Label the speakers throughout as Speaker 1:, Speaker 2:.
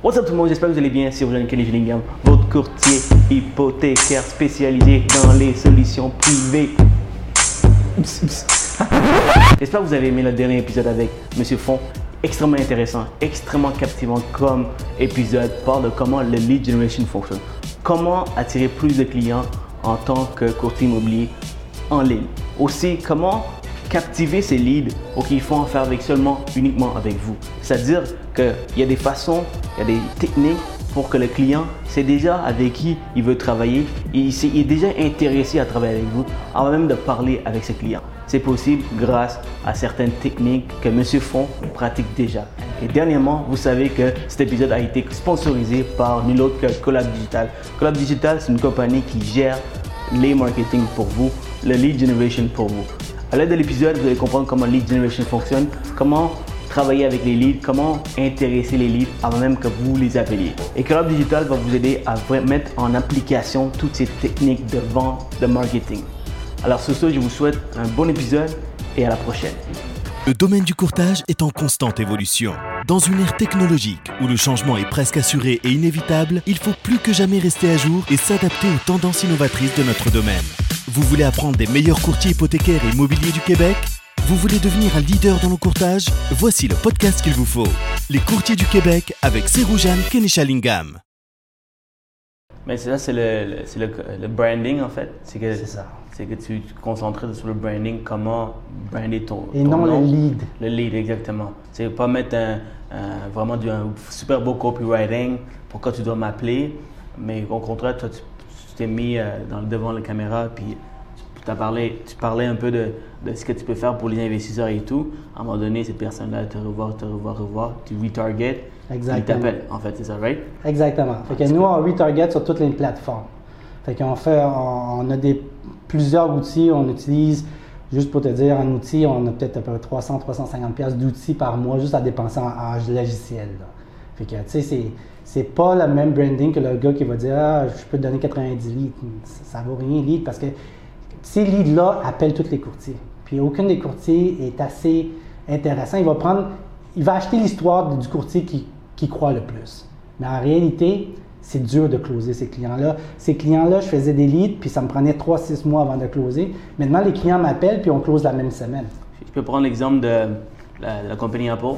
Speaker 1: What's up tout le monde, j'espère que vous allez bien. C'est Eugène Kenny Gillingham, votre courtier hypothécaire spécialisé dans les solutions privées. J'espère que vous avez aimé le dernier épisode avec Monsieur Font. Extrêmement intéressant, extrêmement captivant comme épisode. Parle de comment le lead generation fonctionne. Comment attirer plus de clients en tant que courtier immobilier en ligne. Aussi, comment captiver ces leads ou qu'il faut en faire avec seulement, uniquement avec vous. C'est-à-dire qu'il y a des façons, il y a des techniques pour que le client sait déjà avec qui il veut travailler, il, il est déjà intéressé à travailler avec vous, avant même de parler avec ses clients. C'est possible grâce à certaines techniques que Monsieur Font pratique déjà. Et dernièrement, vous savez que cet épisode a été sponsorisé par nul autre que Collab Digital. Collab Digital, c'est une compagnie qui gère les marketing pour vous, le lead generation pour vous. À l'aide de l'épisode, vous allez comprendre comment lead generation fonctionne, comment travailler avec les leads, comment intéresser les leads avant même que vous les appeliez. Et Collab Digital va vous aider à mettre en application toutes ces techniques de vente, de marketing. Alors sur ce, je vous souhaite un bon épisode et à la prochaine.
Speaker 2: Le domaine du courtage est en constante évolution. Dans une ère technologique où le changement est presque assuré et inévitable, il faut plus que jamais rester à jour et s'adapter aux tendances innovatrices de notre domaine. Vous voulez apprendre des meilleurs courtiers hypothécaires et immobiliers du Québec? Vous voulez devenir un leader dans le courtage Voici le podcast qu'il vous faut. Les courtiers du Québec avec Seroujane Kenishalingam.
Speaker 1: Mais c'est ça, c'est le, le- c'est le, le branding en fait. C'est que,
Speaker 3: C'est ça.
Speaker 1: c'est que tu te concentres sur le branding, comment brander ton,
Speaker 3: Et
Speaker 1: ton
Speaker 3: non
Speaker 1: nom.
Speaker 3: le lead.
Speaker 1: Le lead, exactement. C'est pas mettre un, un- vraiment du, un super beau copywriting pour quand tu dois m'appeler, mais au contraire, toi, tu t'es mis euh, dans, devant la caméra, puis tu, as parlé, tu parlais un peu de, de ce que tu peux faire pour les investisseurs et tout. À un moment donné, cette personne-là te revoit, te revoit, revoit, tu retarget, il
Speaker 3: Exactement.
Speaker 1: t'appelle. En fait, c'est ça, right?
Speaker 3: Exactement. Fait que nous, on retarget sur toutes les plateformes. Fait qu'on fait, on, on a des, plusieurs outils, on utilise, juste pour te dire, un outil, on a peut-être à peu près 300-350$ piastres d'outils par mois juste à dépenser en, en logiciel. là. Fait que, tu sais, c'est, pas le même branding que le gars qui va dire, ah, je peux te donner 90 leads. Ça, ça vaut rien, lead, parce que ces leads-là appellent tous les courtiers. Puis aucun des courtiers est assez intéressant. Il va prendre, il va acheter l'histoire du courtier qui, qui croit le plus. Mais en réalité, c'est dur de closer ces clients-là. Ces clients-là, je faisais des leads, puis ça me prenait 3-6 mois avant de closer. Maintenant, les clients m'appellent, puis on close la même semaine.
Speaker 1: Je peux prendre l'exemple de la, de la compagnie Apple.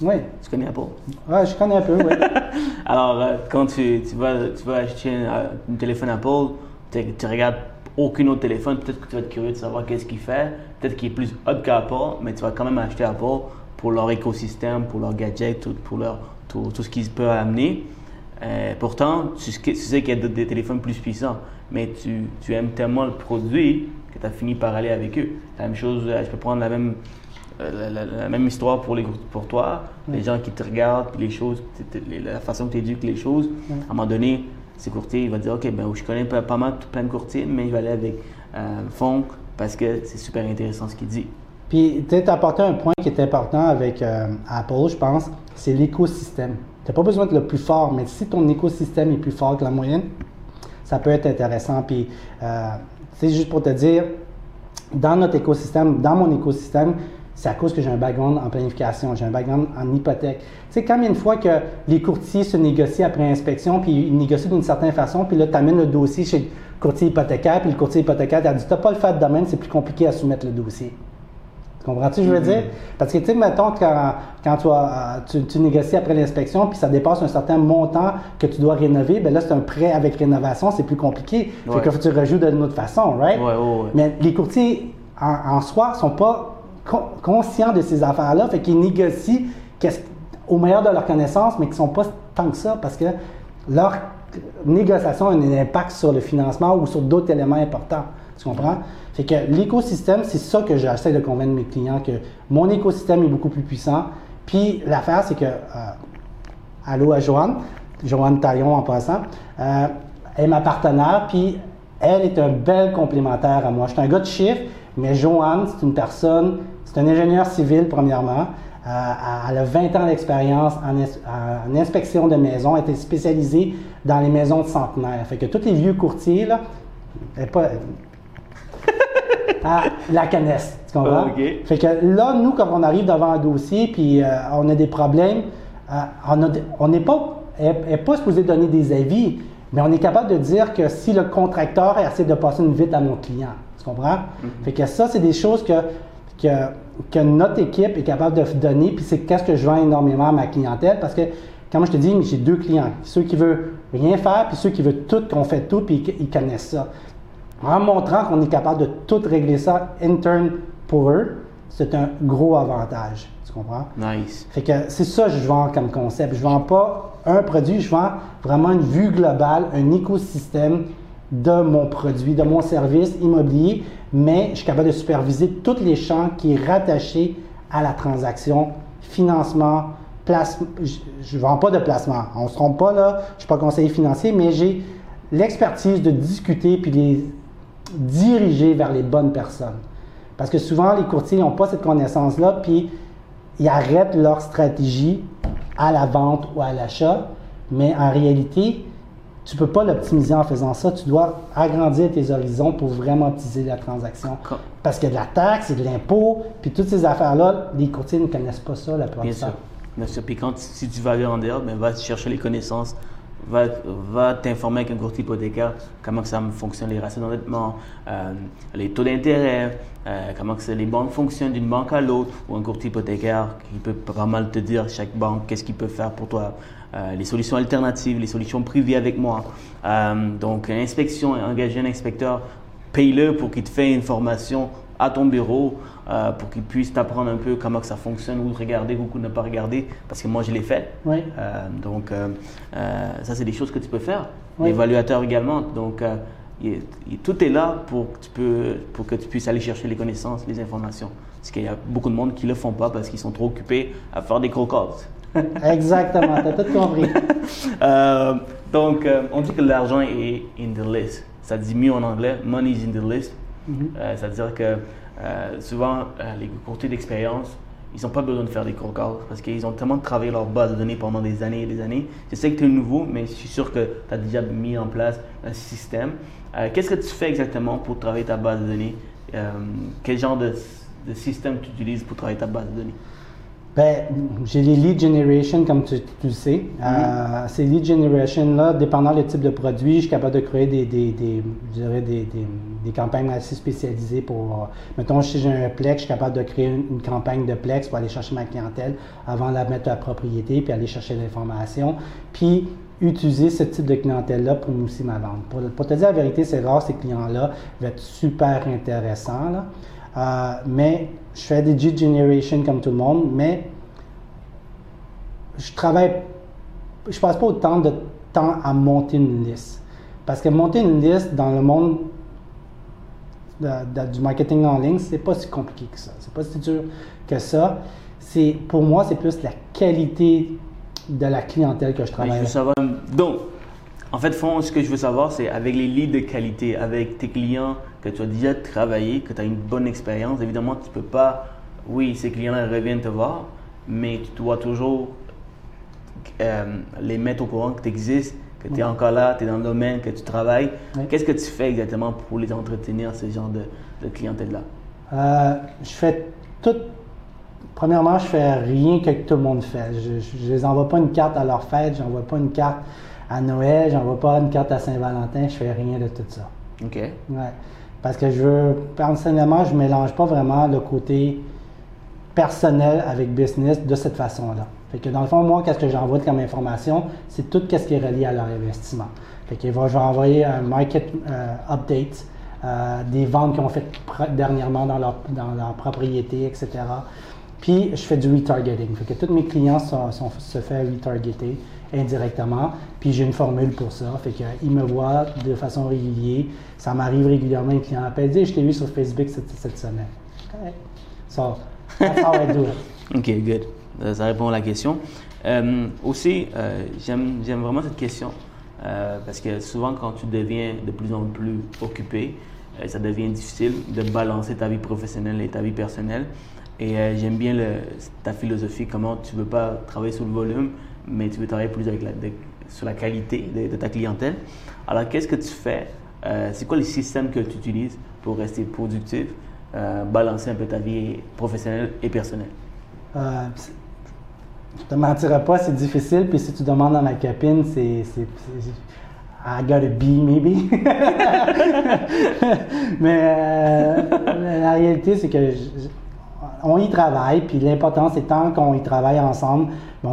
Speaker 3: Oui,
Speaker 1: Tu connais Apple?
Speaker 3: ouais, je connais un peu, oui.
Speaker 1: Alors, euh, quand tu, tu, vas, tu vas acheter un, un téléphone Apple, tu, tu regardes aucun autre téléphone, peut-être que tu vas être curieux de savoir qu'est-ce qu'il fait, peut-être qu'il est plus hot qu'Apple, mais tu vas quand même acheter Apple pour leur écosystème, pour leurs gadgets, tout, pour leur, tout, tout ce qu'ils peuvent amener. Euh, pourtant, tu, sais- tu sais qu'il y a des téléphones plus puissants, mais tu, tu aimes tellement le produit que tu as fini par aller avec eux. La même chose, euh, je peux prendre la même, la, la- la même histoire pour, les, pour toi, les gens qui te regardent, les choses, la façon que tu éduques les choses. À un moment donné, ces courtiers, il va dire, OK, ben, je connais pas, pas mal plein de courtiers, mais je vais aller avec euh, Fonk parce que c'est super intéressant ce qu'il dit.
Speaker 3: Puis, tu as apporté un point qui est important avec euh, Apple, je pense, c'est l'écosystème. Tu n'as pas besoin d'être le plus fort, mais si ton écosystème est plus fort que la moyenne, ça peut être intéressant. Puis, euh, tu sais, juste pour te dire, dans notre écosystème, dans mon écosystème, c'est à cause que j'ai un background en planification, j'ai un background en hypothèque. Tu sais, quand il y a une fois que les courtiers se négocient après inspection, puis ils négocient d'une certaine façon, puis là, tu amènes le dossier chez le courtier hypothécaire, puis le courtier hypothécaire t'a dit, tu n'as pas le fait de domaine, c'est plus compliqué à soumettre le dossier. Tu comprends-tu ce que je veux dire? Parce que, tu sais, mettons, quand, quand tu, as- tu, tu négocies après l'inspection, puis ça dépasse un certain montant que tu dois rénover, ben là, c'est un prêt avec rénovation, c'est plus compliqué.
Speaker 1: Ouais.
Speaker 3: Fait que faut que tu rejoues d'une autre façon, right?
Speaker 1: Ouais, ouais, ouais.
Speaker 3: Mais les courtiers, en, en soi, sont pas con- conscients de ces affaires-là, fait qu'ils négocient au meilleur de leur connaissance, mais qui sont pas tant que ça, parce que leur négociation a un impact sur le financement ou sur d'autres éléments importants. Tu comprends? Fait que l'écosystème, c'est ça que j'essaie de convaincre mes clients, que mon écosystème est beaucoup plus puissant. Puis l'affaire, c'est que, euh, allô à Joanne, Joanne Taillon en passant, euh, elle est ma partenaire, puis elle est un bel complémentaire à moi. Je suis un gars de chiffres, mais Joanne, c'est une personne, c'est un ingénieur civil premièrement. Euh, elle a 20 ans d'expérience en, ins- en inspection de maisons. Elle était spécialisée dans les maisons de centenaires. Fait que tous les vieux courtiers, là, elle est pas, ah, la connaissent. Tu comprends?
Speaker 1: Ah.
Speaker 3: Fait que là, nous, quand on arrive devant un dossier puis euh, on a des problèmes, euh, on n'est pas n'est pas supposée donner des avis, mais on est capable de dire que si le contracteur essaie de passer une vite à mon client, tu comprends?
Speaker 1: Mm-hmm.
Speaker 3: Fait que ça, c'est des choses que, que, que notre équipe est capable de donner, puis c'est qu'est-ce que je vends énormément à ma clientèle, parce que, comme je te dis, j'ai deux clients, ceux qui veulent rien faire, puis ceux qui veulent tout, qu'on fait tout, puis ils- ils connaissent ça. En montrant qu'on est capable de tout régler ça interne pour eux, c'est un gros avantage, tu comprends?
Speaker 1: Nice.
Speaker 3: Fait que c'est ça que je vends comme concept. Je vends pas un produit, je vends vraiment une vue globale, un écosystème de mon produit, de mon service immobilier, mais je suis capable de superviser tous les champs qui est rattaché à la transaction, financement, placement. Je ne vends pas de placement. On ne se trompe pas là, je ne suis pas conseiller financier, mais j'ai l'expertise de discuter puis les diriger vers les bonnes personnes. Parce que souvent, les courtiers n'ont pas cette connaissance-là, puis ils arrêtent leur stratégie à la vente ou à l'achat, mais en réalité, tu ne peux pas l'optimiser en faisant ça. Tu dois agrandir tes horizons pour vraiment optimiser la transaction. Parce qu'il y a de la taxe, il y a de l'impôt, puis toutes ces affaires-là, les courtiers ne connaissent pas ça la plupart
Speaker 1: Bien
Speaker 3: du
Speaker 1: sûr.
Speaker 3: temps.
Speaker 1: Bien sûr. Puis quand, si tu vas aller en dehors, ben, va chercher les connaissances, va, va t'informer avec un courtier hypothécaire, comment que ça fonctionne, les ratios d'endettement, euh, les taux d'intérêt, euh, comment que les banques fonctionnent d'une banque à l'autre, ou un courtier hypothécaire qui peut pas mal te dire, chaque banque, qu'est-ce qu'il peut faire pour toi, euh, les solutions alternatives, les solutions privées avec moi. Euh, donc, inspection, engager un inspecteur, paye-le pour qu'il te fasse une formation à ton bureau euh, pour qu'il puisse t'apprendre un peu comment que ça fonctionne ou regarder ou ne pas regarder parce que moi je l'ai fait.
Speaker 3: Oui.
Speaker 1: Euh, donc euh, ça c'est des choses que tu peux faire.
Speaker 3: Oui.
Speaker 1: L'évaluateur également. Donc il- il- tout est là pour que, tu peux, pour que tu puisses aller chercher les connaissances, les informations. Parce qu'il y a beaucoup de monde qui ne le font pas parce qu'ils sont trop occupés à faire des calls.
Speaker 3: Exactement, tu as tout compris.
Speaker 1: Euh, donc, euh, on dit que l'argent est in the list. Ça dit mieux en anglais, money is in the list. Euh, C'est-à-dire que euh, souvent, euh, les courtiers d'expérience, ils n'ont pas besoin de faire des calls parce qu'ils ont tellement travaillé leur base de données pendant des années et des années. Je sais que tu es nouveau, mais je suis sûr que tu as déjà mis en place un système. Qu'est-ce que tu fais exactement pour travailler ta base de données? Quel genre de, de système tu utilises pour travailler ta base de données?
Speaker 3: Ben, j'ai les lead generation, comme tu, tu le sais. Euh, ces lead generation-là, dépendant le type de produit, je suis capable de créer des, des, des, je dirais des, des, des campagnes assez spécialisées pour. euh, mettons, si j'ai un Plex, je suis capable de créer une, une campagne de Plex pour aller chercher ma clientèle avant de la mettre à la propriété, puis aller chercher l'information. Puis, utiliser ce type de clientèle-là pour aussi ma vente. Pour, pour te dire la vérité, c'est rare, ces clients-là vont être super intéressants. Là. Euh, mais je fais des lead generation comme tout le monde, mais je travaille, je passe pas autant de temps à monter une liste. Parce que monter une liste dans le monde de- de- du marketing en ligne, c'est pas si compliqué que ça. C'est pas si dur que ça. C'est, pour moi, c'est plus la qualité de la clientèle que je travaille.
Speaker 1: je savoir. Donc, en fait, fond, ce que je veux savoir, c'est avec les leads de qualité, avec tes clients que tu as déjà travaillé, que tu as une bonne expérience, évidemment, tu peux pas. Oui, ces clients-là reviennent te voir, mais tu dois toujours euh, les mettre au courant que tu existes, que tu es encore là, tu es dans le domaine, que tu travailles.
Speaker 3: Oui.
Speaker 1: Qu'est-ce que tu fais exactement pour les entretenir, ce genre de, de clientèle-là?
Speaker 3: Euh, je fais tout. Premièrement, je fais rien que tout le monde fait. Je, je, je les envoie pas une carte à leur fête, j'envoie pas une carte à Noël, j'envoie pas une carte à Saint-Valentin, je fais rien de tout ça.
Speaker 1: OK.
Speaker 3: Ouais. Parce que je veux, personnellement, je mélange pas vraiment le côté personnel avec business de cette façon-là. Fait que dans le fond, moi, qu'est-ce que j'envoie comme information, c'est tout ce qui est relié à leur investissement. Je vais envoyer un market euh, update, euh, des ventes qu'ils ont faites dernièrement dans leur, dans leur propriété, etc. Puis, je fais du retargeting. Fait que tous mes clients sont- se font retargeter indirectement. Puis, j'ai une formule pour ça. Fait qu'ils me voient de façon régulière. Ça m'arrive régulièrement, un client appelle, dit, je t'ai vu sur Facebook cette, semaine. Okay. So, that's how I.
Speaker 1: Ok, good. Ça répond à la question. Euh, aussi, euh, j'aime vraiment cette question euh, parce que souvent, quand tu deviens de plus en plus occupé, euh, ça devient difficile de balancer ta vie professionnelle et ta vie personnelle. Et j'aime bien ta philosophie, comment tu ne veux pas travailler sur le volume, mais tu veux travailler plus avec sur la qualité de, ta clientèle. Alors, qu'est-ce que tu fais Euh, C'est quoi les systèmes que tu utilises pour rester productif, euh, balancer un peu ta vie professionnelle et personnelle?
Speaker 3: Euh, je te mentirai pas, c'est difficile. Puis si tu demandes à ma copine, c'est. I got a B, maybe. Mais euh, la réalité, c'est que on y travaille. Puis l'important, c'est tant qu'on y travaille ensemble, ben,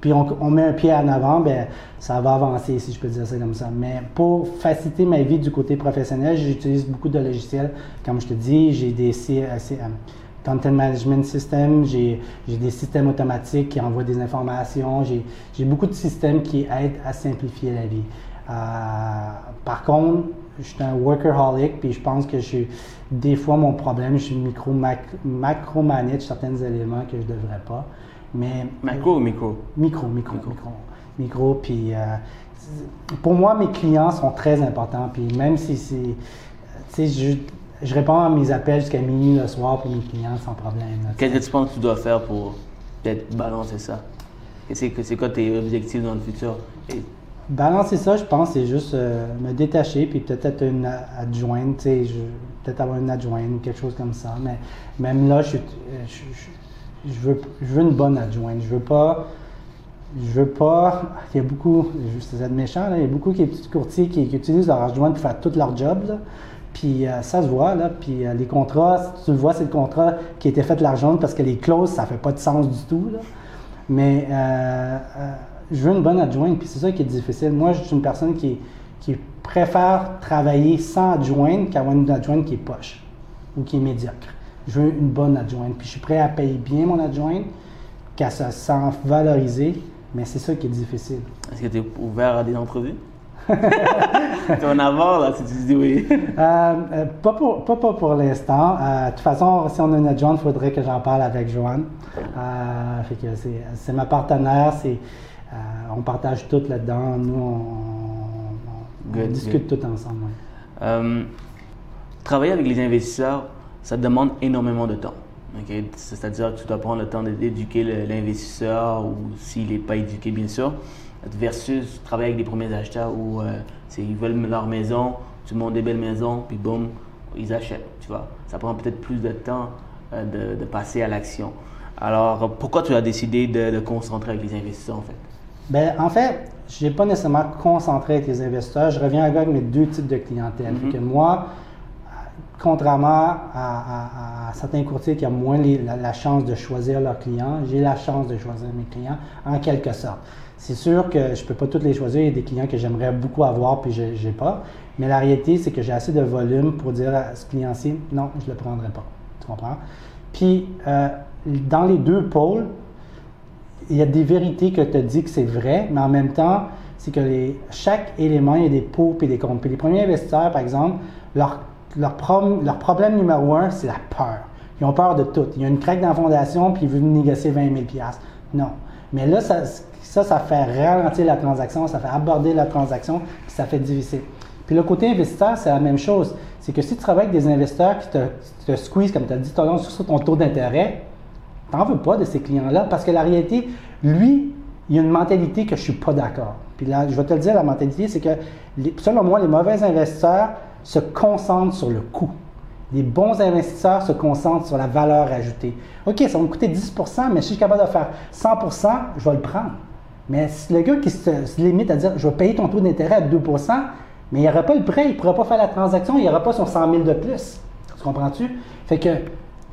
Speaker 3: puis on, met un pied en avant, ben, ça va avancer, si je peux dire ça comme ça. Mais pour faciliter ma vie du côté professionnel, j'utilise beaucoup de logiciels. Comme je te dis, j'ai des euh, euh, Content Management System, j'ai des systèmes automatiques qui envoient des informations, j'ai j'ai beaucoup de systèmes qui aident à simplifier la vie. Euh, par contre, je suis un workaholic, puis je pense que je suis, des fois, mon problème, je suis micro, mac, macro-manage certains éléments que je ne devrais pas. Mais
Speaker 1: Macro ou micro?
Speaker 3: Micro, micro, micro. Micro, puis euh, pour moi, mes clients sont très importants. Puis même si c'est. Tu sais, je, je réponds à mes appels jusqu'à minuit le soir pour mes clients sans problème.
Speaker 1: Qu'est-ce que tu penses que tu dois faire pour peut-être balancer ça? C'est quoi tes objectifs dans le futur? Et
Speaker 3: Balancer ça, je pense, c'est juste euh, me détacher, puis peut-être être une adjointe, peut-être avoir une adjointe, quelque chose comme ça. Mais même là, je, euh, je, veux, une bonne adjointe. Je veux pas. Je veux pas. Il y a beaucoup, c'est méchant, là, il y a beaucoup de petits courtiers qui, qui utilisent leur adjointe pour faire tout leur job. là. Puis euh, ça se voit, là. Puis les contrats, si tu le vois, c'est le contrat qui a été fait l'argent parce que les clauses, ça fait pas de sens du tout. Mais je veux une bonne adjointe, puis c'est ça qui est difficile. Moi, je suis une personne qui, qui préfère travailler sans adjointe qu'avoir une adjointe qui est poche ou qui est médiocre. Je veux une bonne adjointe, puis je suis prêt à payer bien mon adjointe, qu'elle se sente valorisée, mais c'est ça qui est difficile.
Speaker 1: Est-ce que tu es ouvert à des entrevues? tu en avoir là si tu dis oui.
Speaker 3: Euh, euh, pas, pour, pas, pas pour l'instant. Euh, de toute façon, si on a une adjointe, il faudrait que j'en parle avec Joanne. Fait que c'est, c'est ma partenaire. C'est, on partage tout là-dedans. Nous, on, on- on
Speaker 1: Good,
Speaker 3: discute tout ensemble. ouais.
Speaker 1: Euh, travailler avec les investisseurs, ça demande énormément de temps. C'est-à-dire que tu dois prendre le temps d'éduquer l'investisseur ou s'il n'est pas éduqué, bien sûr, versus travailler avec des premiers acheteurs où euh, ils veulent leur maison, tu montes des belles maisons, puis boum, ils achètent. Tu vois? Ça prend peut-être plus de temps euh, de, de passer à l'action. Alors, pourquoi tu as décidé de, de concentrer avec les investisseurs en fait?
Speaker 3: Ben, en fait, je n'ai pas nécessairement concentré avec les investisseurs. Je reviens avec mes deux types de clientèle. Que moi, contrairement à, à- à certains courtiers qui ont moins les- la, la chance de choisir leurs clients, j'ai la chance de choisir mes clients en quelque sorte. C'est sûr que je ne peux pas tous les choisir. Il y a des clients que j'aimerais beaucoup avoir puis je n'ai pas. Mais la réalité, c'est que j'ai assez de volume pour dire à ce client-ci, non, je ne le prendrai pas. Tu comprends? Puis, euh, dans les deux pôles, il y a des vérités que tu dit que c'est vrai, mais en même temps, c'est que chaque élément, il y a des pour et des contre. Puis les premiers investisseurs, par exemple, leur, leur, prom- leur problème numéro un, c'est la peur. Ils ont peur de tout. Il y a une craque dans la fondation, puis ils veulent négocier 20 000 Non. Mais là, ça, ça, fait ralentir la transaction, ça fait aborder la transaction, puis ça fait difficile. Puis le côté investisseur, c'est la même chose. C'est que si tu travailles avec des investisseurs qui te, te squeeze, comme tu as dit tout sur ton taux d'intérêt, T'en veux pas de ces clients-là? Parce que la réalité, lui, il a une mentalité que je suis pas d'accord. Puis là, je vais te le dire, la mentalité, c'est que selon moi, les mauvais investisseurs se concentrent sur le coût. Les bons investisseurs se concentrent sur la valeur ajoutée. OK, ça va me coûter 10% mais si je suis capable de faire 100% je vais le prendre. Mais le gars qui se, limite à dire je vais payer ton taux d'intérêt à 2% mais il n'aura pas le prêt, il ne pourra pas faire la transaction, il n'aura pas son 100 000 de plus. Tu comprends-tu? Fait que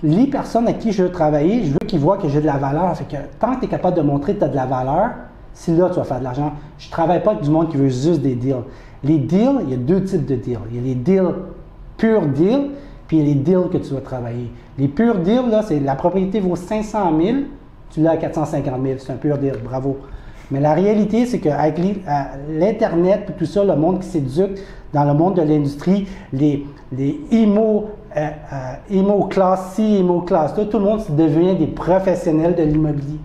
Speaker 3: les personnes à qui je veux travailler, je veux qu'ils voient que j'ai de la valeur. Fait que tant que tu es capable de montrer que tu as de la valeur, c'est là que tu vas faire de l'argent. Je ne travaille pas avec du monde qui veut juste des deals. Les deals, il y a deux types de deals. Il y a les deals purs deals, puis il y a les deals que tu vas travailler. Les purs deals, là, c'est la propriété vaut 500 000, tu l'as à 450 000. C'est un pur deal, bravo. Mais la réalité, c'est qu'avec euh, l'Internet et tout ça, le monde qui s'éduque dans le monde de l'industrie, les, les IMO, euh, euh, IMO classe C, IMO classe 2, tout le monde devient des professionnels de l'immobilier.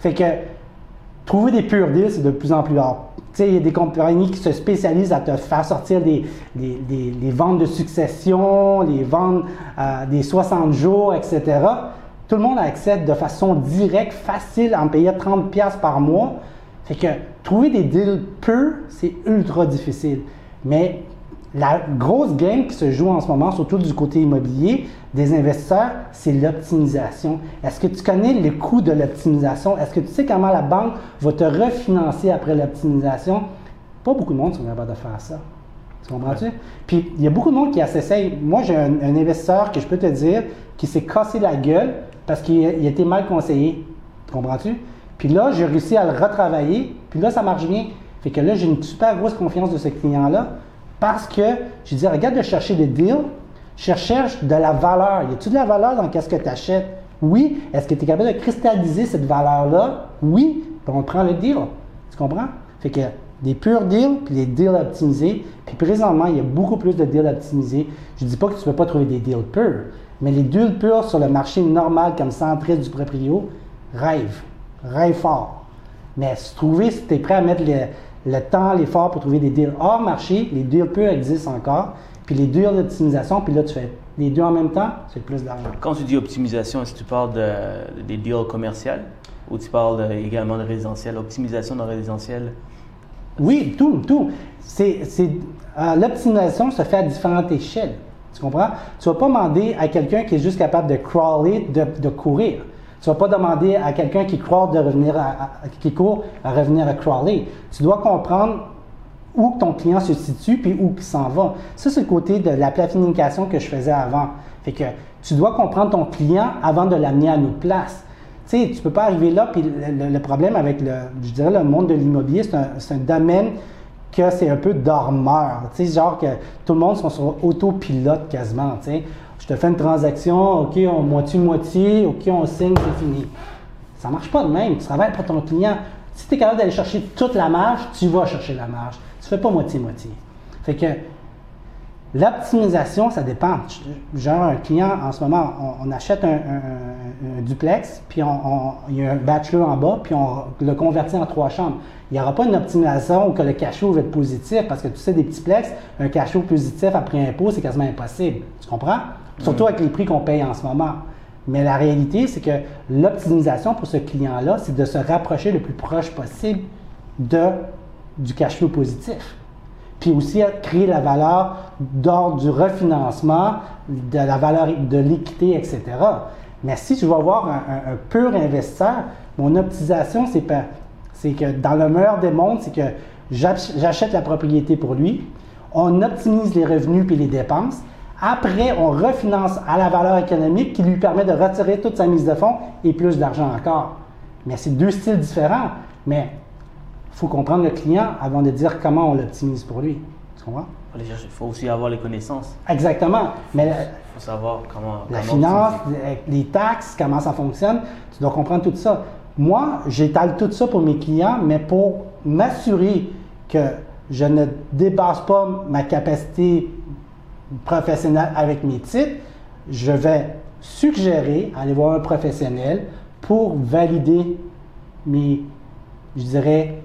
Speaker 3: Fait que trouver des purs deals, c'est de plus en plus rare. Il y a des compagnies qui se spécialisent à te faire sortir des, des- ventes de succession, les ventes euh, des 60 jours, etc. Tout le monde accède de façon directe, facile, en payant 30$ piastres par mois. Fait que trouver des deals purs, c'est ultra difficile. Mais la grosse game qui se joue en ce moment, surtout du côté immobilier des investisseurs, c'est l'optimisation. Est-ce que tu connais le coût de l'optimisation? Est-ce que tu sais comment la banque va te refinancer après l'optimisation? Pas beaucoup de monde sont capables de faire ça. Tu comprends-tu? Puis il y a beaucoup de monde qui s'essaye. Moi, j'ai un, investisseur que je peux te dire qui s'est cassé la gueule parce qu'il il était mal conseillé. Tu comprends-tu? Puis là, j'ai réussi à le retravailler, puis là, ça marche bien. Fait que là, j'ai une super grosse confiance de ce client-là parce que je dis, regarde de chercher des deals, je cherche de la valeur. Y a-t-il de la valeur dans qu'est-ce que tu achètes? Oui. Est-ce que tu es capable de cristalliser cette valeur-là? Oui. Puis on prend le deal. Tu comprends? Fait que des purs deals, puis des deals optimisés. Puis présentement, il y a beaucoup plus de deals optimisés. Je ne dis pas que tu ne peux pas trouver des deals purs, mais les deals purs sur le marché normal comme centriste du proprio, rêve. Rêve fort. Mais se trouver, si tu es prêt à mettre le, le temps, l'effort pour trouver des deals hors marché, les deals purs existent encore. Puis les deals d'optimisation, puis là, tu fais les deux en même temps, c'est plus d'argent.
Speaker 1: Quand tu dis optimisation, est-ce que tu parles de, des deals commerciaux ou tu parles de- également de résidentiel? Optimisation de résidentiel?
Speaker 3: Oui, tout, tout. C'est, c'est- euh, l'optimisation se fait à différentes échelles. Tu comprends? Tu ne vas pas demander à quelqu'un qui est juste capable de crawler, de, de courir. Tu ne vas pas demander à quelqu'un qui, crawl de revenir à, qui court à revenir à crawler. Tu dois comprendre où ton client se situe puis où il s'en va. Ça, c'est le côté de la planification que je faisais avant. Fait que tu dois comprendre ton client avant de l'amener à notre place. Tu sais, tu peux pas arriver là, puis le, problème avec le, je dirais, le monde de l'immobilier, c'est un, domaine que c'est un peu dormeur. Tu sais, genre que tout le monde sont sur autopilote quasiment. Je te fais une transaction, OK, on moitié-moitié, OK, on signe, c'est fini. Ça marche pas de même. Tu travailles pour ton client. Si tu es capable d'aller chercher toute la marge, tu vas chercher la marge. Tu fais pas moitié-moitié. Fait que l'optimisation, ça dépend. Genre, un client, en ce moment, on, on achète un, un- un- un duplex, puis on, on- il y a un bachelor en bas, puis on le convertit en trois chambres. Il n'y aura pas une optimisation où que le cash flow va être positif, parce que tu sais, des petits plex, un cash flow positif après impôt, c'est quasiment impossible. Tu comprends? Surtout avec les prix qu'on paye en ce moment. Mais la réalité, c'est que l'optimisation pour ce client-là, c'est de se rapprocher le plus proche possible de, du cash flow positif. Puis aussi à créer la valeur d'ordre du refinancement, de la valeur de l'équité, etc. Mais si tu vas voir un, pur investisseur, mon optimisation, c'est pas- c'est que dans le meilleur des mondes, c'est que j'ach- j'achète la propriété pour lui, on optimise les revenus puis les dépenses. Après, on refinance à la valeur économique qui lui permet de retirer toute sa mise de fonds et plus d'argent encore. Mais c'est deux styles différents. Mais faut comprendre le client avant de dire comment on l'optimise pour lui. Tu comprends?
Speaker 1: Il faut aussi avoir les connaissances.
Speaker 3: Exactement. Mais la,
Speaker 1: Il faut savoir comment.
Speaker 3: la
Speaker 1: comment
Speaker 3: finance, les taxes, comment ça fonctionne, tu dois comprendre tout ça. Moi, j'étale tout ça pour mes clients, mais pour m'assurer que je ne dépasse pas ma capacité professionnelle avec mes titres, je vais suggérer aller voir un professionnel pour valider mes, je dirais,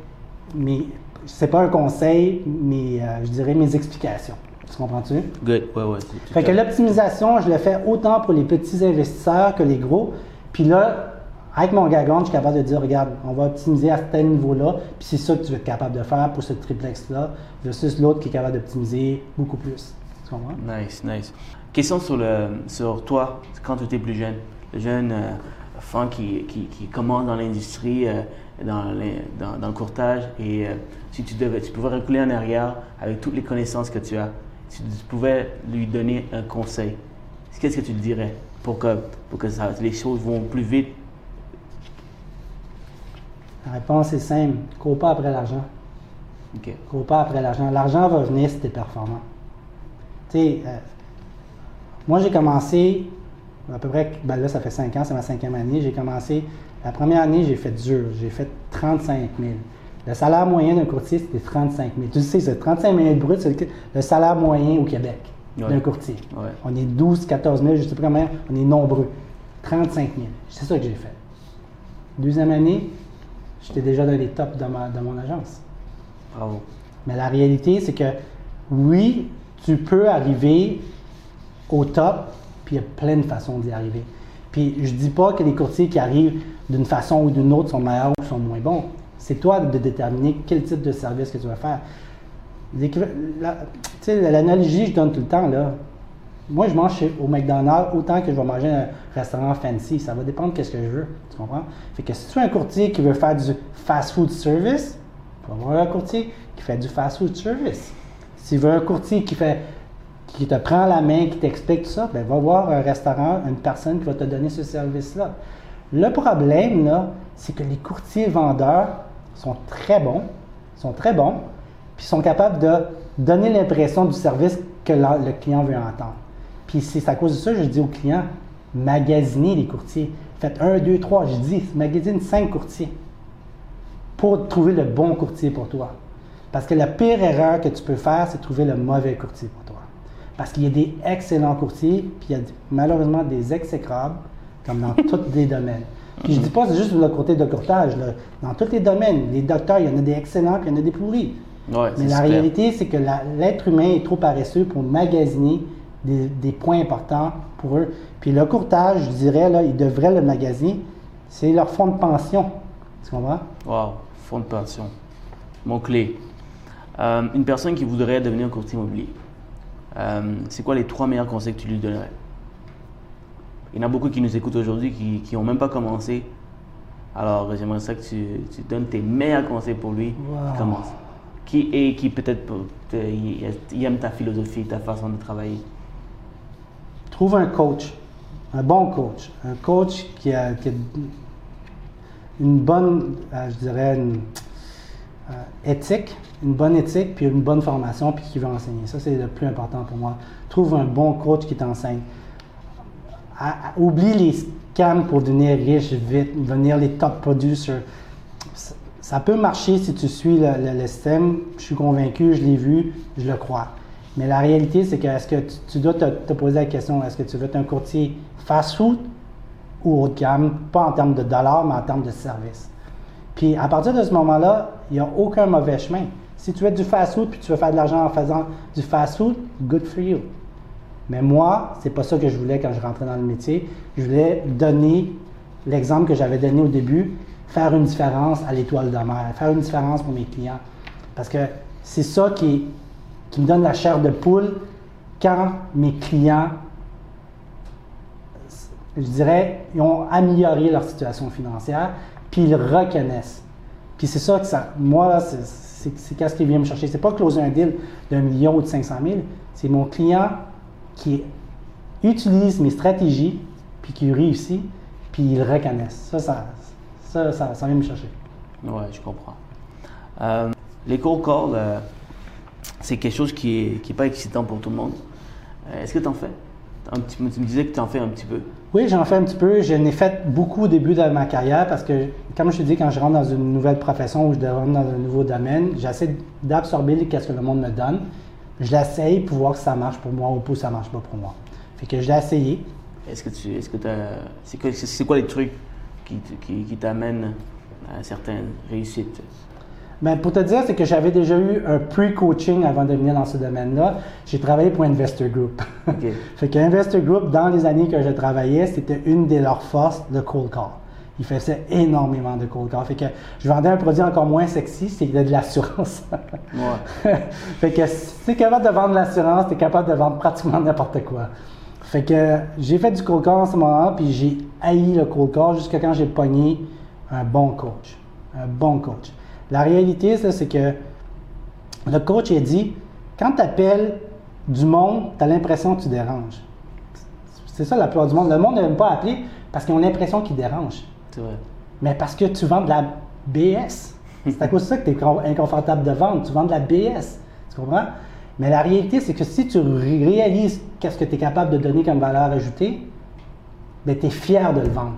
Speaker 3: mes, c'est pas un conseil, mais euh, je dirais mes explications. Tu comprends-tu?
Speaker 1: Good. Ouais, ouais.
Speaker 3: Fait que l'optimisation, je le fais autant pour les petits investisseurs que les gros. Puis là, avec mon gagon, je suis capable de dire, regarde, on va optimiser à tel niveau-là, puis c'est ça que tu être capable de faire pour ce triplex-là, versus l'autre qui est capable d'optimiser beaucoup plus. Tu comprends?
Speaker 1: Nice, nice. Question sur, le, sur toi, quand tu étais plus jeune, le jeune euh, qui, qui, qui commence dans l'industrie, euh, dans, les- dans, dans le courtage, et euh, si tu, devais, tu pouvais reculer en arrière avec toutes les connaissances que tu as, si tu pouvais lui donner un conseil, qu'est-ce que tu te dirais pour que, pour que ça, les choses vont plus vite?
Speaker 3: La réponse est simple. Cours pas après l'argent.
Speaker 1: Ok.
Speaker 3: Cours pas après l'argent. L'argent va venir si tu es performant. Tu sais, euh, moi j'ai commencé, à peu près, ben là ça fait 5 ans, c'est ma cinquième année, j'ai commencé, la première année j'ai fait dur, j'ai fait 35 000. Le salaire moyen d'un courtier c'était 35 000. Tu sais, c'est 35 000 brut, c'est le, salaire moyen au Québec
Speaker 1: Ouais.
Speaker 3: d'un courtier.
Speaker 1: Ouais.
Speaker 3: On est 12, 14 000, je sais pas combien, on est nombreux. 35 000. C'est ça que j'ai fait. Deuxième année, j'étais déjà dans les tops de, ma- de mon agence.
Speaker 1: Bravo.
Speaker 3: Mais la réalité, c'est que oui, tu peux arriver au top, puis il y a plein de façons d'y arriver. Puis je dis pas que les courtiers qui arrivent d'une façon ou d'une autre sont meilleurs ou sont moins bons. C'est toi de déterminer quel type de service que tu vas faire. l'analogie que je donne tout le temps, là, moi, je mange au McDonald's autant que je vais manger un restaurant fancy. Ça va dépendre de ce que je veux. Tu comprends? Fait que si tu es un courtier qui veut faire du fast food service, tu vas voir un courtier qui fait du fast food service. Si tu veux un courtier qui fait qui te prend la main, qui t'explique tout ça, ben va voir un restaurant, une personne qui va te donner ce service-là. Le problème, là, c'est que les courtiers vendeurs sont très bons, sont très bons, puis sont capables de donner l'impression du service que le client veut entendre. Puis c'est à cause de ça que je dis aux clients, magasinez les courtiers. Faites un, deux, trois. Je dis, magasine cinq courtiers pour trouver le bon courtier pour toi. Parce que la pire erreur que tu peux faire, c'est trouver le mauvais courtier pour toi. Parce qu'il y a des excellents courtiers, puis il y a malheureusement des exécrables, comme dans tous les domaines. Puis je dis pas c'est juste le côté de courtage, là. dans tous les domaines. Les docteurs, il y en a des excellents, puis il y en a des pourris.
Speaker 1: Ouais,
Speaker 3: Mais la réalité, c'est que l'être humain est trop paresseux pour magasiner des, des points importants pour eux. Puis le courtage, je dirais, là, ils devraient le magasiner. C'est leur fonds de pension. Tu comprends?
Speaker 1: Wow, fonds de pension. Mon clé. Euh, une personne qui voudrait devenir courtier immobilier, euh, c'est quoi les trois meilleurs conseils que tu lui donnerais? Il y en a beaucoup qui nous écoutent aujourd'hui qui n'ont même pas commencé. Alors, j'aimerais ça que tu, tu donnes tes meilleurs conseils pour lui
Speaker 3: Wow.
Speaker 1: qui commence. Qui, et qui peut-être peut- il, il aime ta philosophie, ta façon de travailler?
Speaker 3: Trouve un coach, un bon coach, un coach qui a, qui a une bonne, euh, je dirais, une, euh, éthique, une bonne éthique, puis une bonne formation, puis qui veut enseigner. Ça, c'est le plus important pour moi. Trouve un bon coach qui t'enseigne. Oublie les scams pour devenir riche vite, devenir les top producers. Ça, peut marcher si tu suis le, système. Je suis convaincu, je l'ai vu, je le crois. Mais la réalité, c'est que est-ce que tu, dois te, poser la question est-ce que tu veux être un courtier fast-food ou haut de gamme, pas en termes de dollars, mais en termes de service. Puis à partir de ce moment-là, il n'y a aucun mauvais chemin. Si tu veux du fast-food puis tu veux faire de l'argent en faisant du fast-food, good for you. Mais moi, c'est pas ça que je voulais quand je rentrais dans le métier. Je voulais donner l'exemple que j'avais donné au début, faire une différence à l'étoile de mer, faire une différence pour mes clients. Parce que c'est ça qui, me donne la chair de poule quand mes clients, je dirais, ils ont amélioré leur situation financière, puis ils reconnaissent. Puis c'est ça que ça, moi, là, c'est qu'est-ce qui vient me chercher. C'est pas closer un deal d'un million ou de 500 000, c'est mon client qui utilise mes stratégies, puis qui réussit, puis ils le reconnaissent. Ça, ça, ça, ça, ça vient me chercher.
Speaker 1: Ouais, je comprends. Euh, les cold calls, euh, c'est quelque chose qui n'est qui est pas excitant pour tout le monde. Euh, Est-ce que tu en fais? Un petit, Tu me disais que tu en fais un petit peu.
Speaker 3: Oui, j'en fais un petit peu. Je n'ai fait beaucoup au début de ma carrière parce que, comme je te dis, quand je rentre dans une nouvelle profession ou je rentre dans un nouveau domaine, j'essaie d'absorber ce que le monde me donne. Je l'essaye pour voir si ça marche pour moi ou pas si ça marche pas pour moi. Fait que je l'ai essayé.
Speaker 1: Est-ce que tu, est-ce que c'est quoi, c'est- quoi les trucs qui, qui, qui t'amènent à certaines réussites
Speaker 3: Ben, pour te dire, c'est que j'avais déjà eu un pre-coaching avant de venir dans ce domaine-là. J'ai travaillé pour Investor Group. Fait que Investor Group, dans les années que je travaillais, c'était une de leurs forces, le cold call. Ils faisaient énormément de cold call. Fait que je vendais un produit encore moins sexy, c'était de l'assurance.
Speaker 1: Ouais.
Speaker 3: fait que si tu es capable de vendre l'assurance, tu es capable de vendre pratiquement n'importe quoi. Fait que j'ai fait du cold call en ce moment, puis j'ai haï le cold call jusqu'à quand j'ai pogné un bon coach. Un bon coach. La réalité, ça, c'est que le coach a dit quand tu appelles du monde, tu as l'impression que tu déranges. C'est ça la plupart du monde. Le monde n'aime pas appeler parce qu'ils ont l'impression qu'ils dérangent. Mais parce que tu vends de la BS. C'est à cause de ça que tu es inconfortable de vendre. Tu vends de la BS. Tu comprends? Mais la réalité, c'est que si tu ré- réalises qu'est-ce que tu es capable de donner comme valeur ajoutée, ben, tu es fier de le vendre.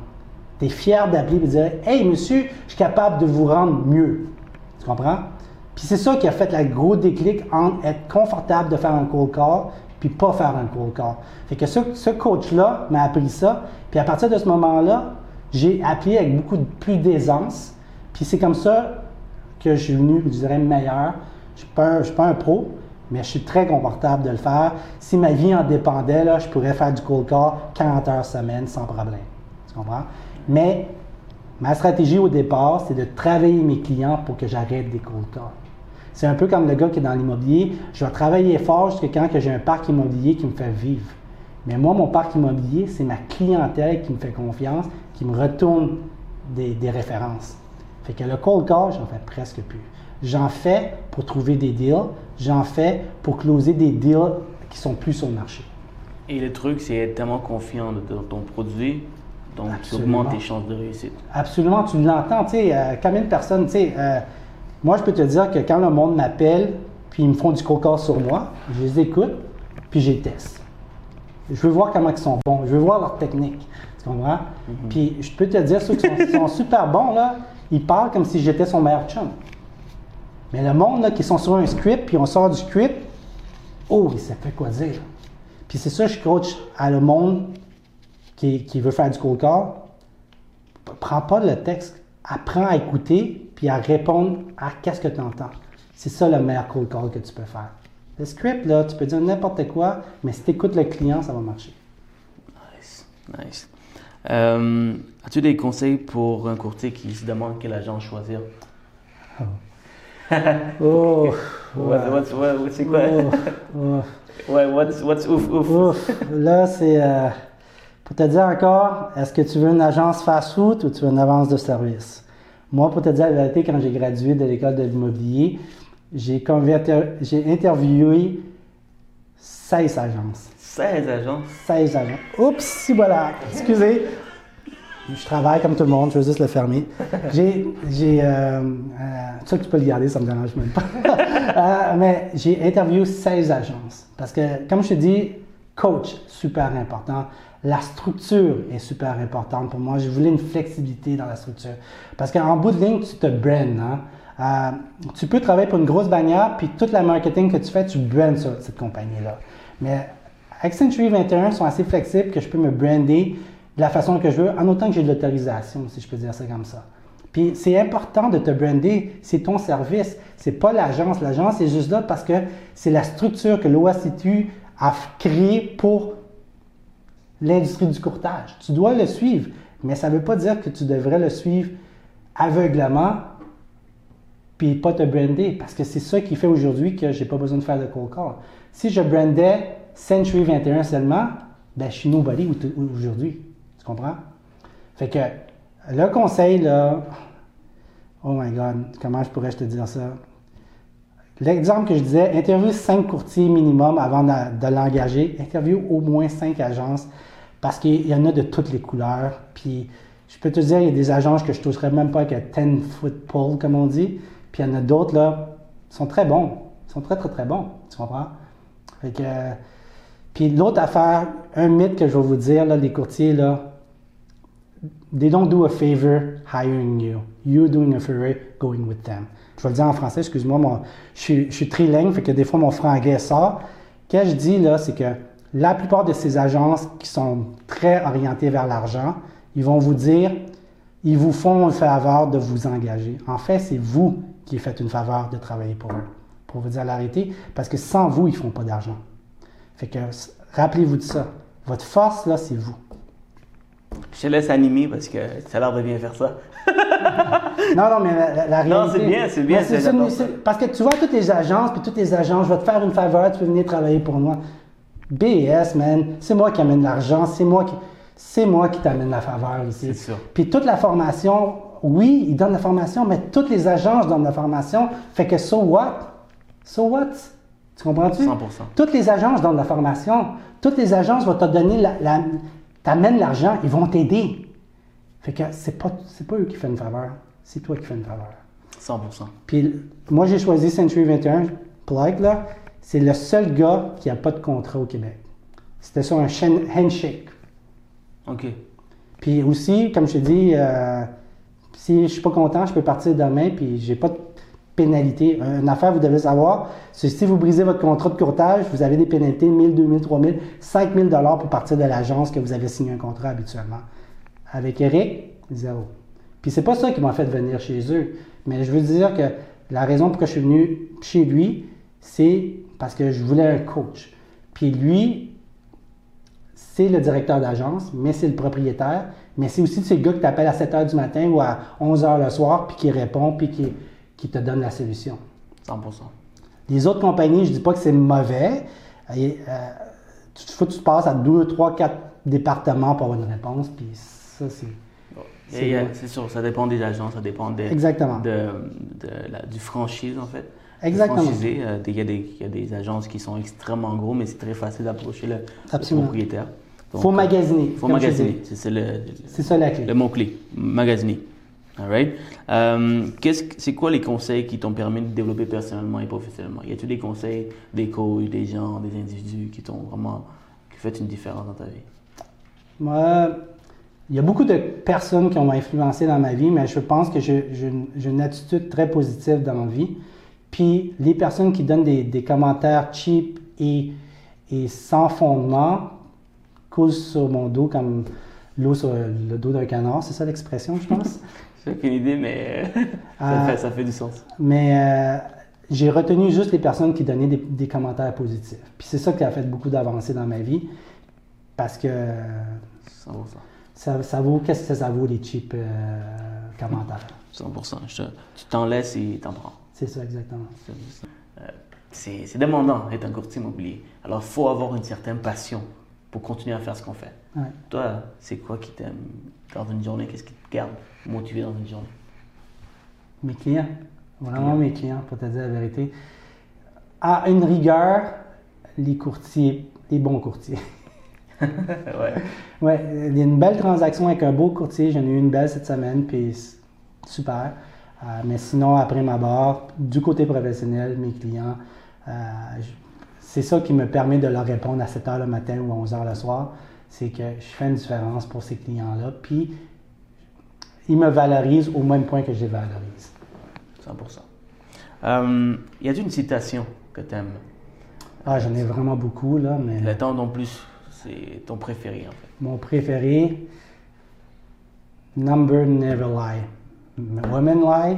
Speaker 3: Tu es fier d'appeler et de dire Hey, monsieur, je suis capable de vous rendre mieux. Tu comprends? Puis c'est ça qui a fait le gros déclic entre être confortable de faire un cold call puis pas faire un cold call. Fait que ce, ce coach-là m'a appris ça. Puis à partir de ce moment-là, j'ai appris avec beaucoup de plus d'aisance. Puis c'est comme ça que je suis venu, je dirais, meilleur. Je ne suis pas un pro, mais je suis très confortable de le faire. Si ma vie en dépendait, là, je pourrais faire du cold call 40 heures semaine sans problème. Tu comprends? Mais ma stratégie au départ, c'est de travailler mes clients pour que j'arrête des cold calls. C'est un peu comme le gars qui est dans l'immobilier. Je vais travailler fort jusqu'à quand j'ai un parc immobilier qui me fait vivre. Mais moi, mon parc immobilier, c'est ma clientèle qui me fait confiance, qui me retourne des, des références. Fait que le cold call, j'en fais presque plus. J'en fais pour trouver des deals, j'en fais pour closer des deals qui sont plus sur le marché.
Speaker 1: Et le truc, c'est être tellement confiant dans ton produit, donc tu
Speaker 3: Absolument.
Speaker 1: augmentes tes chances de réussite.
Speaker 3: Absolument, tu l'entends, tu sais, euh, combien de personnes, tu sais, euh, moi je peux te dire que quand le monde m'appelle, puis ils me font du cold call sur moi, je les écoute, puis je les teste. Je veux voir comment ils sont bons, je veux voir leur technique, tu comprends? Puis je peux te dire, ceux qui sont, sont super bons, là, ils parlent comme si j'étais son meilleur chum. Mais le monde, là, qui sont sur un script, puis on sort du script, oh, il sait pas quoi dire? Puis c'est ça, je coach à le monde qui, qui veut faire du cold call. Prends pas le texte, apprends à écouter, puis à répondre à qu'est-ce que tu entends. C'est ça le meilleur cold call que tu peux faire. Le script, là, tu peux dire n'importe quoi, mais si tu écoutes le client, ça va marcher.
Speaker 1: Nice, nice. Euh, As-tu des conseils pour un courtier qui se demande quelle agence choisir?
Speaker 3: Oh,
Speaker 1: What- what's- what- what- c'est quoi?
Speaker 3: oh,
Speaker 1: Ouais, what's, what's ouf ouf?
Speaker 3: Ouf, là, c'est euh, pour te dire encore, est-ce que tu veux une agence fast-food ou tu veux une agence de service? Moi, pour te dire la vérité, quand j'ai gradué de l'école de l'immobilier, j'ai interviewé 16 agences.
Speaker 1: 16 agences.
Speaker 3: 16 agences. Oups, si voilà, excusez. Je travaille comme tout le monde, je veux juste le fermer. J'ai, j'ai, euh, euh, tu peux le garder, ça me dérange même pas. Euh, mais j'ai interviewé 16 agences. Parce que, comme je te dis, coach, super important. La structure est super importante pour moi. Je voulais une flexibilité dans la structure. Parce qu'en bout de ligne, tu te brands. Hein? Euh, tu peux travailler pour une grosse bannière, puis toute la marketing que tu fais, tu brands sur cette compagnie-là. Mais Accenture 21 sont assez flexibles que je peux me brander de la façon que je veux, en autant que j'ai de l'autorisation, si je peux dire ça comme ça. Puis c'est important de te brander, c'est ton service, c'est pas l'agence. L'agence est juste là parce que c'est la structure que l'OACTU a créée pour l'industrie du courtage. Tu dois le suivre, mais ça ne veut pas dire que tu devrais le suivre aveuglement puis pas te brander, parce que c'est ça qui fait aujourd'hui que j'ai pas besoin de faire de cold call. Si je brandais Century 21 seulement, ben je suis nobody au- aujourd'hui. Tu comprends? Fait que le conseil, là, oh my god, comment je pourrais te dire ça? L'exemple que je disais, interview 5 courtiers minimum avant de, l'engager. Interview au moins 5 agences parce qu'il y en a de toutes les couleurs. Puis je peux te dire, il y a des agences que je toucherais même pas avec un 10 foot pole, comme on dit. Puis il y en a d'autres, là, sont très bons. Ils sont très, très, très bons. Tu comprends? Fait que, puis l'autre affaire, un mythe que je vais vous dire, là, les courtiers, là, they don't do a favor hiring you. You're doing a favor going with them. Je vais le dire en français, excuse-moi, je, suis- je suis trilingue, fait que des fois mon franglais sort. Ce que je dis là, c'est que la plupart de ces agences qui sont très orientées vers l'argent, ils vont vous dire, ils vous font une faveur de vous engager. En fait, c'est vous qui faites une faveur de travailler pour eux, pour vous dire la vérité, parce que sans vous, ils ne font pas d'argent. Fait que rappelez-vous de ça. Votre force, là, c'est vous.
Speaker 1: Je te laisse animer parce que ça l'air de bien faire ça.
Speaker 3: Non, non, mais la, la- la
Speaker 1: Non,
Speaker 3: réalité...
Speaker 1: c'est bien, c'est bien, c'est-
Speaker 3: ça,
Speaker 1: ça.
Speaker 3: Parce que tu vois toutes les agences, puis toutes les agences, je vais te faire une faveur, tu peux venir travailler pour moi. BS, man, c'est moi qui amène l'argent, c'est moi qui... C'est moi qui t'amène la faveur ici.
Speaker 1: C'est sûr.
Speaker 3: Puis toute la formation, oui, ils donnent la formation, mais toutes les agences donnent la formation. Fait que so what? So what? Tu comprends-tu?
Speaker 1: 100%.
Speaker 3: Toutes les agences donnent la formation. Toutes les agences vont te donner la... la t'amènent l'argent, ils vont t'aider. Fait que c'est pas, c'est pas eux qui font une faveur, c'est toi qui fais une faveur.
Speaker 1: 100%.
Speaker 3: Puis moi, j'ai choisi Century 21, Plug, là. C'est le seul gars qui n'a pas de contrat au Québec. C'était sur un handshake.
Speaker 1: OK.
Speaker 3: Puis aussi, comme je te dis, euh, si je suis pas content, je peux partir demain, puis j'ai pas de pénalité. Une affaire, vous devez savoir, c'est si vous brisez votre contrat de courtage, vous avez des pénalités 1000, 2000, 3000, 5000 dollars pour partir de l'agence que vous avez signé un contrat habituellement. Avec Eric, zéro. Puis c'est pas ça qui m'a fait venir chez eux. Mais je veux dire que la raison pour laquelle je suis venu chez lui, c'est parce que je voulais un coach. Puis lui, c'est le directeur d'agence, mais c'est le propriétaire, mais c'est aussi ce gars qui t'appelle à 7 h du matin ou à 11 h le soir, puis qui répond, puis qui, qui te donne la solution.
Speaker 1: 100%.
Speaker 3: Les autres compagnies, je dis pas que c'est mauvais. Il faut que tu passes à 2, 3, 4 départements pour avoir une réponse. Puis ça, c'est.
Speaker 1: C'est
Speaker 3: C'est-
Speaker 1: sûr, ça dépend des agents, ça dépend des,
Speaker 3: Exactement.
Speaker 1: de, de la- du franchise en fait.
Speaker 3: Exactement.
Speaker 1: euh, Il y, a des- il y a des agences qui sont extremement gros, mais c'est très facile d'approcher le, propriétaire. Donc,
Speaker 3: faut magasiner.
Speaker 1: faut magasiner. C'est
Speaker 3: ça la clé.
Speaker 1: le mot-clé. Magasiner. All right? Euh, qu'est-ce que- c'est quoi les conseils qui t'ont permis de développer personnellement et professionnellement? Y a-t-il des conseils, des coachs, des gens, des individus qui t'ont vraiment qui fait une différence dans ta vie?
Speaker 3: Moi, il y a beaucoup de personnes qui m'ont influencé dans ma vie, mais je pense que j'ai une attitude très positive dans ma vie. Puis les personnes qui donnent des, des commentaires cheap et, et sans fondement coulent sur mon dos comme l'eau sur le dos d'un canard. C'est ça l'expression, je pense?
Speaker 1: J'ai aucune idée, mais ça,
Speaker 3: Ah.
Speaker 1: fait, ça fait du sens.
Speaker 3: Mais euh, j'ai retenu juste les personnes qui donnaient des, des commentaires positifs. Puis c'est ça qui a fait beaucoup d'avancées dans ma vie. Parce que
Speaker 1: 100%.
Speaker 3: ça, ça vaut, qu'est-ce que ça vaut les cheap euh, commentaires?
Speaker 1: 100%. Je te- tu t'en laisses et t'en prends.
Speaker 3: C'est ça exactement.
Speaker 1: Euh, C'est c'est demandant d'être un courtier immobilier. Alors, il faut avoir une certaine passion pour continuer à faire ce qu'on fait.
Speaker 3: Ouais.
Speaker 1: Toi, c'est quoi qui t'aime dans une journée? Qu'est-ce qui te garde motivé dans une journée?
Speaker 3: Mes clients, vraiment mes clients, pour te dire la vérité. À une rigueur, les courtiers, les bons courtiers.
Speaker 1: ouais.
Speaker 3: Ouais, il y a une belle transaction avec un beau courtier. J'en ai eu une belle cette semaine, puis super. Euh, mais sinon, après ma barre, du côté professionnel, mes clients, euh, c'est ça qui me permet de leur répondre à 7 h le matin ou à 11 h le soir. C'est que je fais une différence pour ces clients-là, puis ils me valorisent au même point que je les valorise.
Speaker 1: 100%. Euh, y a-t-il une citation que tu aimes?
Speaker 3: Ah, j'en ai vraiment beaucoup, là, mais
Speaker 1: Le temps non plus, c'est ton préféré en fait.
Speaker 3: mon préféré, Number Never Lie. Women lie,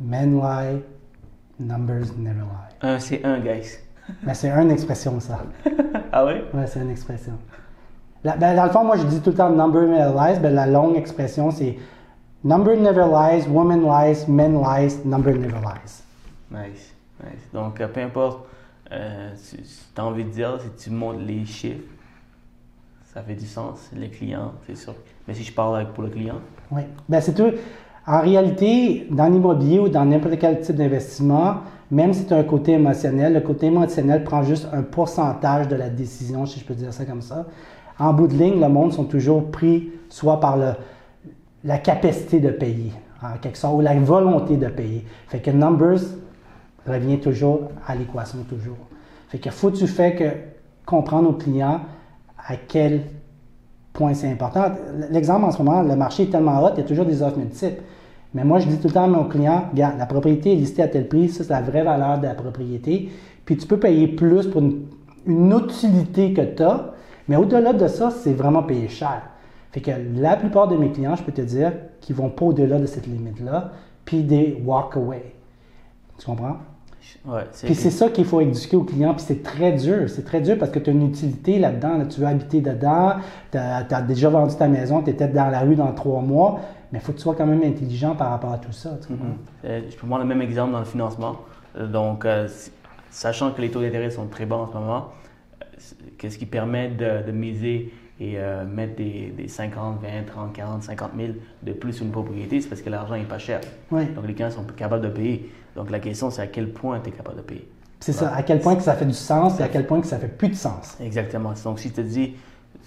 Speaker 3: men lie, numbers never lie.
Speaker 1: Un, c'est un, guys.
Speaker 3: Mais c'est une expression, ça.
Speaker 1: ah oui?
Speaker 3: Ouais, c'est une expression. La- ben, dans le fond, moi, je dis tout le temps number never lies. Ben, la longue expression, c'est number never lies, woman lies, men lies, number never lies.
Speaker 1: Nice, nice. Donc, euh, peu importe, euh, tu as envie de dire, si tu montres les chiffres, ça fait du sens. Les clients, c'est sûr. Mais si je parle avec pour le client,
Speaker 3: Oui. Ben, c'est tout. En réalité, dans l'immobilier ou dans n'importe quel type d'investissement, même si tu as un côté émotionnel, le côté émotionnel prend juste un pourcentage de la décision, si je peux dire ça comme ça. En bout de ligne, le monde sont toujours pris soit par la capacité de payer, en quelque sorte, ou la volonté de payer. Fait que numbers revient toujours à l'équation, toujours. Fait que faut que tu que comprendre aux clients à quel point c'est important. L'exemple en ce moment, le marché est tellement hot, il y a toujours des offres multiples. Mais moi, je dis tout le temps à mon client, regarde, la propriété est listée à tel prix, ça c'est la vraie valeur de la propriété. Puis tu peux payer plus pour une, une utilité que tu as, mais au-delà de ça, c'est vraiment payer cher. Fait que la plupart de mes clients, je peux te dire, qui vont pas au-delà de cette limite-là, puis des walk away. Tu comprends?
Speaker 1: ouais.
Speaker 3: Puis c'est ça qu'il faut éduquer aux clients, puis c'est très dur. C'est très dur parce que tu as une utilité là-dedans. là. tu veux habiter dedans, tu as, déjà vendu ta maison, tu étais dans la rue dans trois mois, mais il faut que tu sois quand même intelligent par rapport à tout ça. tu comprends?
Speaker 1: Euh, je peux prendre le même exemple dans le financement. Euh, Donc, euh, sachant que les taux d'intérêt sont très bas en ce moment, qu'est-ce qui permet de, de miser et euh, mettre des, des 50, 20, 30, 40, 50 000 de plus sur une propriété, c'est parce que l'argent n'est pas cher.
Speaker 3: Oui.
Speaker 1: Donc, les clients sont capables de payer. Donc, la question, c'est à quel point tu es capable de payer.
Speaker 3: C'est ça, à quel point que ça fait du sens et à quel point que ça fait plus de sens.
Speaker 1: Exactement. Donc, si tu te dis,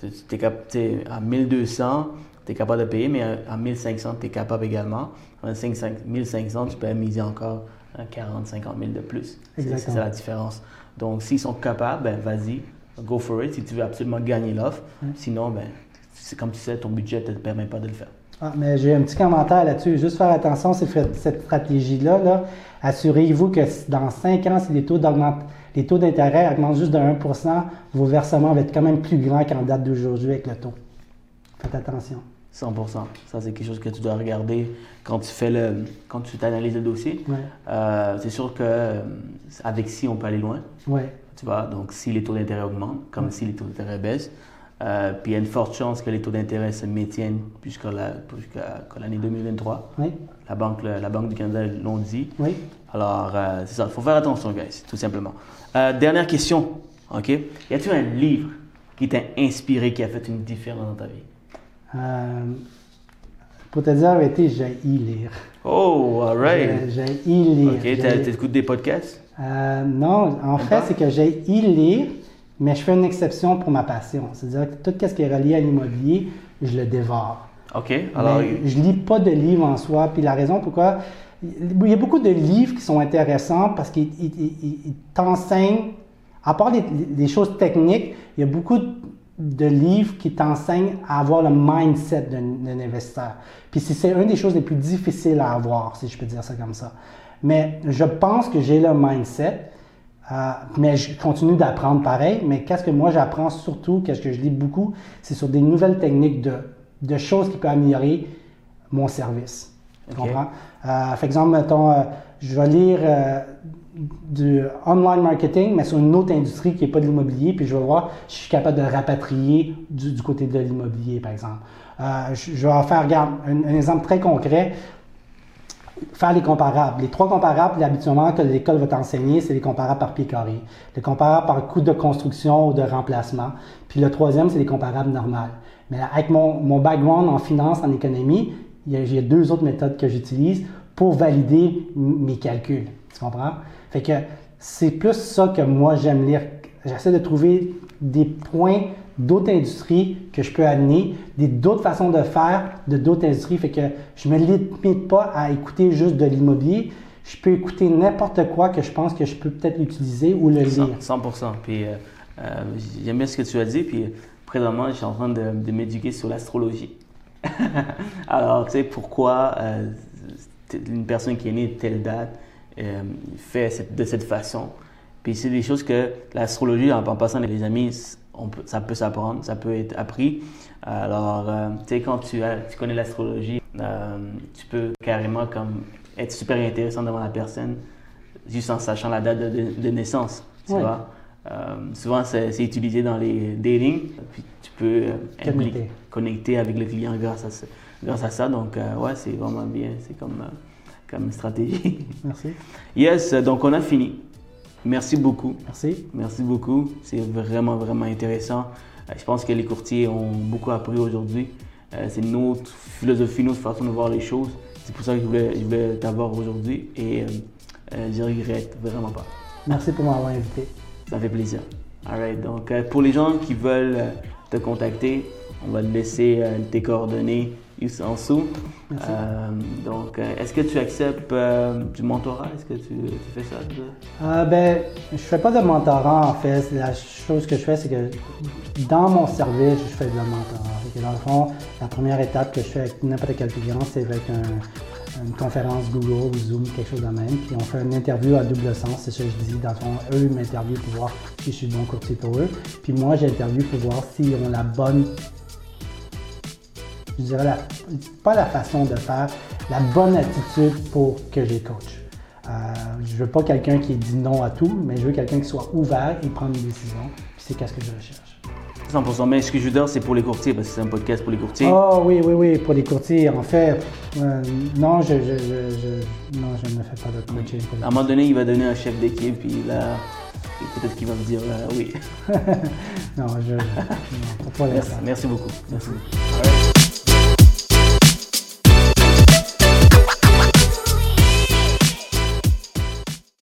Speaker 1: tu es t'es à 1200, tu es capable de payer, mais à à 1500, tu es capable également. À 500 1500, tu peux miser encore hein, 40, 50 000 de plus. C'est- ça la différence. Donc, s'ils sont capables, ben vas-y, go for it si tu veux absolument gagner l'offre. Sinon, ben, c'est comme tu sais, ton budget ne te permet pas de le faire.
Speaker 3: Ah, mais j'ai un petit commentaire là-dessus. Juste faire attention, c'est fait- cette stratégie-là. Là, Assurez-vous que dans 5 ans, si les taux, d'augmente- les taux d'intérêt augmentent juste de 1% vos versements vont être quand même plus grands qu'en date d'aujourd'hui avec le taux. Faites attention.
Speaker 1: 100 Ça, c'est quelque chose que tu dois regarder quand tu fais le, quand tu analyses le dossier.
Speaker 3: Ouais.
Speaker 1: Euh, c'est sûr que euh, avec si on peut aller loin.
Speaker 3: Ouais.
Speaker 1: Tu vois, donc si les taux d'intérêt augmentent, comme si les taux d'intérêt baissent, Euh, puis il y a une forte chance que les taux d'intérêt se maintiennent jusqu'à la- jusqu'à- jusqu'à l'année 2023.
Speaker 3: Oui,
Speaker 1: La Banque, la Banque du Canada l'ont dit.
Speaker 3: oui.
Speaker 1: Alors, euh, c'est ça, il faut faire attention, guys, tout simplement. Euh, dernière question, OK? Y a-t-il un livre qui t'a inspiré, qui a fait une différence dans ta vie?
Speaker 3: Euh, pour te dire la vérité, j'ai lire.
Speaker 1: Oh, all right.
Speaker 3: J'ai lire.
Speaker 1: OK, t'écoutes des podcasts?
Speaker 3: Euh, non, en fait, c'est que j'ai lire, mais je fais une exception pour ma passion. C'est-à-dire que tout ce qui est relié à l'immobilier, je le dévore.
Speaker 1: OK, alors...
Speaker 3: Mais je lis pas de livres en soi. Puis la raison pourquoi, il y a beaucoup de livres qui sont intéressants parce qu'ils ils- ils- ils t'enseignent, à part les, les choses techniques, il y a beaucoup de livres qui t'enseignent à avoir le mindset d'un investisseur. Puis c'est- une des choses les plus difficiles à avoir, si je peux dire ça comme ça. Mais je pense que j'ai le mindset. Euh, mais je continue d'apprendre pareil. Mais qu'est-ce que moi j'apprends surtout, qu'est-ce que je lis beaucoup, c'est sur des nouvelles techniques de, de choses qui peuvent améliorer mon service. Tu comprends? Euh, par exemple, mettons, euh, je vais lire euh, du online marketing, mais sur une autre industrie qui n'est pas de l'immobilier, puis je vais voir si je suis capable de rapatrier du, du côté de l'immobilier, par exemple. Euh, je, vais faire, regarde, un, exemple très concret faire les comparables. Les trois comparables, habituellement, que l'école va t'enseigner, c'est les comparables par pied carré. Les comparables par coût de construction ou de remplacement. Puis le troisième, c'est les comparables normales. Mais avec mon, mon background en finance, en économie, il y a, il y a deux autres méthodes que j'utilise pour valider mes calculs. Tu comprends? Fait que c'est plus ça que moi j'aime lire. J'essaie de trouver des points d'autres industries que je peux amener, d'autres façons de faire de d'autres industries. Fait que je me limite pas à écouter juste de l'immobilier. Je peux écouter n'importe quoi que je pense que je peux peut-être l'utiliser ou le lire.
Speaker 1: 100%. Puis euh, euh, j'aime bien ce que tu as dit. Puis présentement, je suis en train de, m'éduquer sur l'astrologie. Alors, tu sais, pourquoi euh, une personne qui est née telle date euh, fait cette- de cette façon. Puis c'est des choses que l'astrologie, en, en passant les amis, c- on peut- ça peut s'apprendre, ça peut être appris. Alors, euh, tu sais, quand tu, connais l'astrologie, euh, tu peux carrément comme être super intéressant devant la personne juste en sachant la date de, de- de naissance, tu
Speaker 3: Ouais.
Speaker 1: vois. Souvent, c'est utilisé dans les dating, puis tu peux
Speaker 3: Connecter.
Speaker 1: avec le client grâce à, ça- grâce à ça. Donc, ouais, c'est vraiment bien, c'est comme, comme stratégie.
Speaker 3: Merci.
Speaker 1: yes, donc on a fini. Merci beaucoup.
Speaker 3: Merci.
Speaker 1: Merci beaucoup. C'est vraiment, vraiment intéressant. Euh, Je pense que les courtiers ont beaucoup appris aujourd'hui. Euh, C'est notre philosophie, notre façon de voir les choses. C'est pour ça que je voulais, je voulais t'avoir aujourd'hui et euh, je regrette vraiment pas.
Speaker 3: Merci pour m'avoir invité.
Speaker 1: Ça fait plaisir. Alright, donc euh, pour les gens qui veulent te contacter, on va te laisser tes coordonnées en dessous. Euh, donc, euh, est-ce que tu acceptes euh, du mentorat? Est-ce que tu, tu fais ça?
Speaker 3: Euh, ben, je fais pas de mentorat en fait. La chose que je fais, c'est que dans mon service, je fais de la mentorat. Que dans le fond, la première étape que je fais avec n'importe quel client, c'est avec un- une conférence Google ou Zoom, quelque chose de même. Puis on fait une interview à double sens, c'est ça que je dis. Dans le fond, eux ils m'interviewent pour voir si je suis bon courtier pour eux. Puis moi, j'interviewe pour voir s'ils ont la bonne je dirais, la- pas la façon de faire, la bonne attitude pour que les coach. Euh, je veux pas quelqu'un qui dit non à tout, mais je veux quelqu'un qui soit ouvert et prendre une décision. Puis c'est qu'est-ce que je recherche.
Speaker 1: 100%. Mais ce que je veux c'est pour les courtiers, parce que c'est un podcast pour les courtiers.
Speaker 3: Oh oui, oui, oui, pour les courtiers, en fait, euh, non, je, je, je, je- non, je ne fais pas de coaching. pour les
Speaker 1: À un moment donné, il va donner un chef d'équipe, puis là, peut-être qu'il va me dire euh, oui.
Speaker 3: Non, je, non, pas pour
Speaker 1: Merci,
Speaker 3: l'instant.
Speaker 1: merci beaucoup. Merci.